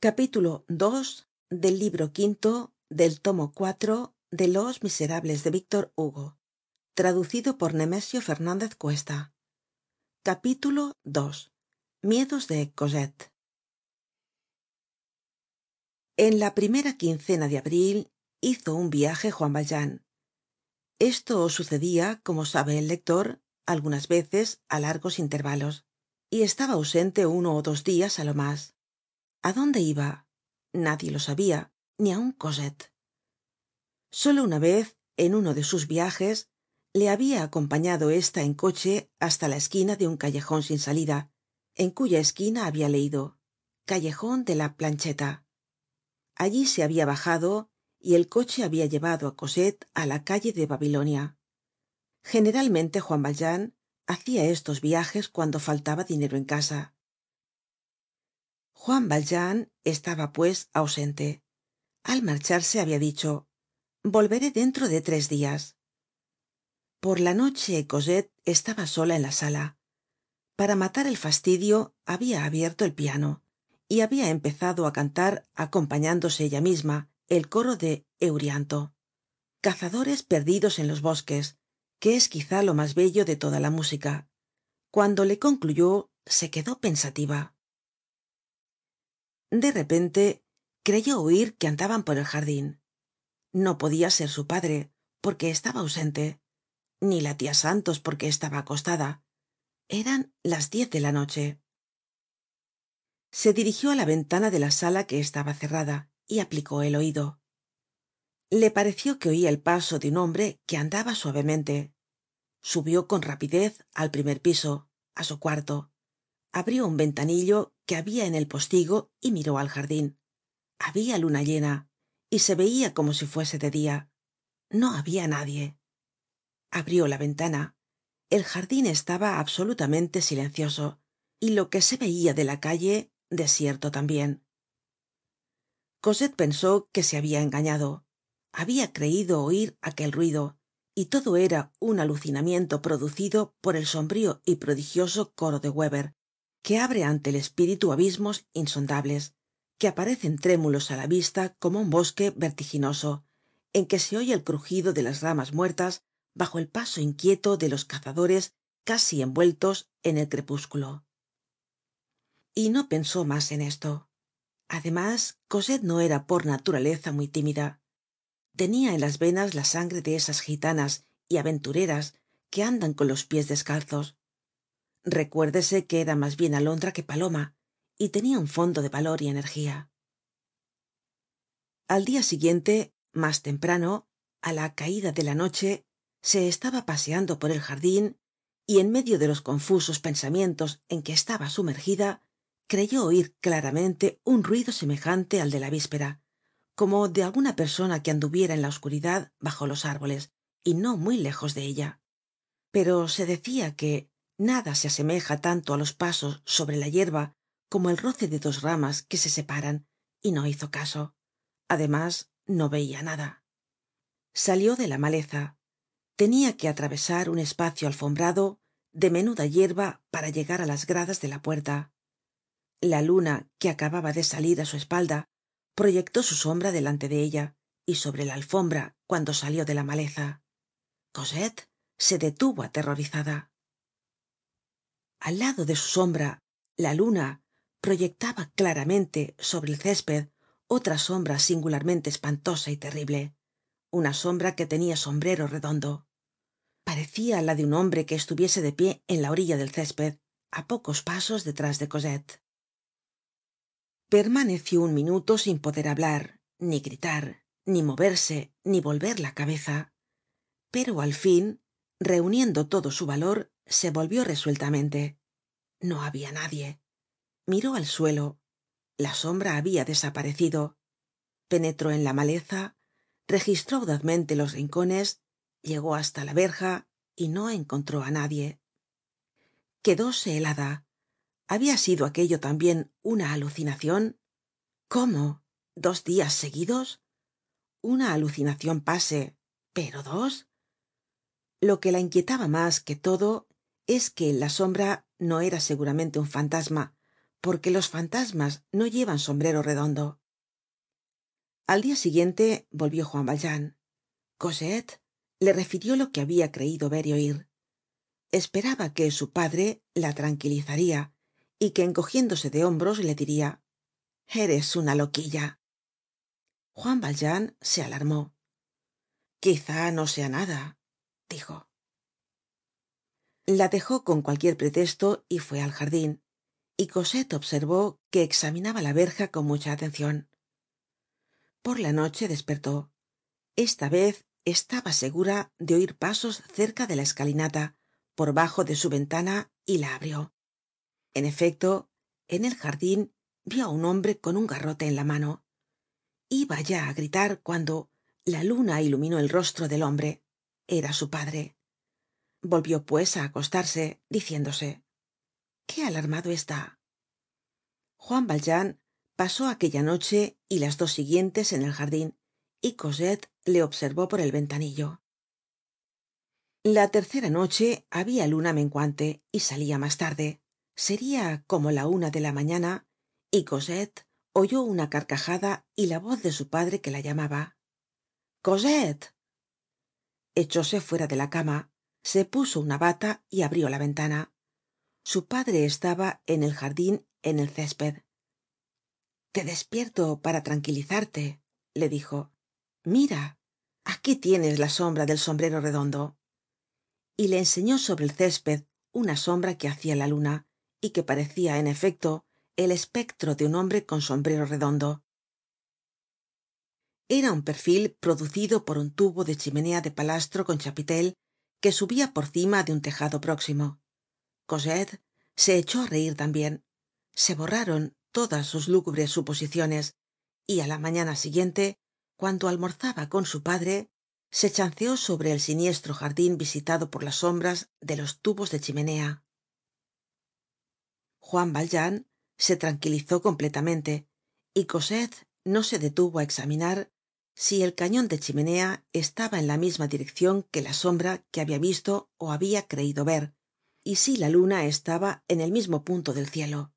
capítulo ii del libro quinto del tomo cuatro de los miserables de víctor hugo traducido por nemesio fernandez cuesta. Capítulo ii miedos de cosette. En la primera quincena de abril hizo un viaje juan valjean. Esto sucedia como sabe el lector algunas veces á largos intervalos y estaba ausente uno ó dos dias á lo mas a dónde iba nadie lo sabia ni aun cosette solo una vez en uno de sus viajes le habia acompañado ésta en coche hasta la esquina de un callejon sin salida en cuya esquina habia leido callejon de la plancheta allí se habia bajado y el coche habia llevado á cosette á la calle de babilonia. Generalmente juan valjean hacia estos viajes cuando faltaba dinero en casa juan valjean estaba pues ausente. Al marcharse habia dicho volveré dentro de tres dias por la noche cosette estaba sola en la sala. Para matar el fastidio habia abierto el piano y habia empezado á cantar acompañándose ella misma el coro de eurianto. Cazadores perdidos en los bosques que es quizá lo mas bello de toda la música. Cuando le concluyó se quedó pensativa de repente creyó oir que andaban por el jardin no podia ser su padre porque estaba ausente ni la tia santos porque estaba acostada. Eran las diez de la noche. Se dirigió á la ventana de la sala que estaba cerrada y aplicó el oido le pareció que oia el paso de un hombre que andaba suavemente. Subió con rapidez al primer piso á su cuarto abrió un ventanillo que habia en el postigo y miró al jardin habia luna llena y se veia como si fuese de dia no habia nadie. Abrió la ventana. El jardin estaba absolutamente silencioso y lo que se veia de la calle desierto tambien cosette pensó que se habia engañado. Habia creido oir aquel ruido y todo era un alucinamiento producido por el sombrío y prodigioso coro de weber que abre ante el espíritu abismos insondables que aparecen trémulos á la vista como un bosque vertiginoso en que se oye el crujido de las ramas muertas bajo el paso inquieto de los cazadores casi envueltos en el crepúsculo. Y no pensó mas en esto. Además cosette no era por naturaleza muy tímida. Tenia en las venas la sangre de esas gitanas y aventureras que andan con los pies descalzos recuérdese que era mas bien alondra que paloma y tenia un fondo de valor y energía. Al dia siguiente mas temprano á la caida de la noche se estaba paseando por el jardin y en medio de los confusos pensamientos en que estaba sumergida creyó oir claramente un ruido semejante al de la víspera como de alguna persona que anduviera en la oscuridad bajo los árboles y no muy lejos de ella. Pero se decia que nada se asemeja tanto á los pasos sobre la yerba como el roce de dos ramas que se separan y no hizo caso. Además no veia nada. Salió de la maleza. Tenia que atravesar un espacio alfombrado de menuda yerba para llegar á las gradas de la puerta. La luna que acababa de salir á su espalda proyectó su sombra delante de ella y sobre la alfombra cuando salió de la maleza. Cosette se detuvo aterrorizada al lado de su sombra la luna proyectaba claramente sobre el césped otra sombra singularmente espantosa y terrible una sombra que tenia sombrero redondo. Parecia la de un hombre que estuviese de pie en la orilla del césped á pocos pasos detrás de cosette. Permaneció un minuto sin poder hablar ni gritar ni moverse ni volver la cabeza pero al fin reuniendo todo su valor se volvió resueltamente. No habia nadie. Miró al suelo. La sombra habia desaparecido. Penetró en la maleza registró audazmente los rincones llegó hasta la verja y no encontró á nadie. Quedóse helada. Habia sido aquello tambien una alucinacion cómo dos dias seguidos una alucinacion pase pero dos lo que la inquietaba mas que todo es que la sombra no era seguramente un fantasma porque los fantasmas no llevan sombrero redondo. Al dia siguiente volvió juan valjean. Cosette le refirió lo que habia creido ver y oir esperaba que su padre la tranquilizaria y que encogiéndose de hombros le diria eres una loquilla juan valjean se alarmó. Quizá no sea nada dijo. La dejó con cualquier pretesto y fue al jardin y cosette observó que examinaba la verja con mucha atencion por la noche despertó. Esta vez estaba segura de oir pasos cerca de la escalinata por bajo de su ventana y la abrió. En efecto en el jardin vio á un hombre con un garrote en la mano. Iba ya á gritar cuando la luna iluminó el rostro del hombre era su padre. Volvió pues á acostarse diciéndose qué alarmado está juan valjean pasó aquella noche y las dos siguientes en el jardin y cosette le observó por el ventanillo. La tercera noche habia luna menguante y salia mas tarde. Seria como la una de la mañana y cosette oyó una carcajada y la voz de su padre que la llamaba echóse fuera de la cama se puso una bata y abrió la ventana. Su padre estaba en el jardin en el césped. Te despierto para tranquilizarte le dijo. Mira aquí tienes la sombra del sombrero redondo y le enseñó sobre el césped una sombra que hacia la luna y que parecia en efecto el espectro de un hombre con sombrero redondo era un perfil producido por un tubo de chimenea de palastro con chapitel que subia por cima de un tejado próximo. Cosette se echó á reir tambien se borraron todas sus lúgubres suposiciones y á la mañana siguiente cuando almorzaba con su padre se chanceó sobre el siniestro jardin visitado por las sombras de los tubos de chimenea. Juan valjean se tranquilizó completamente y cosette no se detuvo á examinar si el cañon de chimenea estaba en la misma direccion que la sombra que habia visto ó habia creido ver y si la luna estaba en el mismo punto del cielo.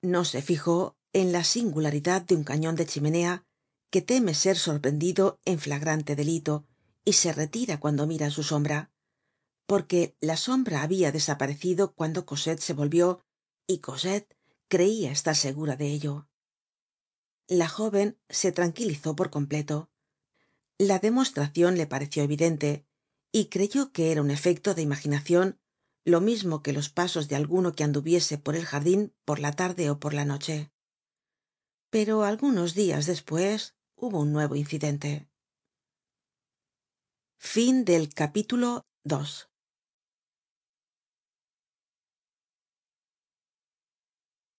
No se fijó en la singularidad de un cañon de chimenea que teme ser sorprendido en flagrante delito y se retira cuando mira su sombra porque la sombra habia desaparecido cuando cosette se volvió y cosette creia estar segura de ello la jóven se tranquilizó por completo. La demostracion le pareció evidente y creyó que era un efecto de imaginacion lo mismo que los pasos de alguno que anduviese por el jardin por la tarde ó por la noche. Pero algunos dias despues hubo un nuevo incidente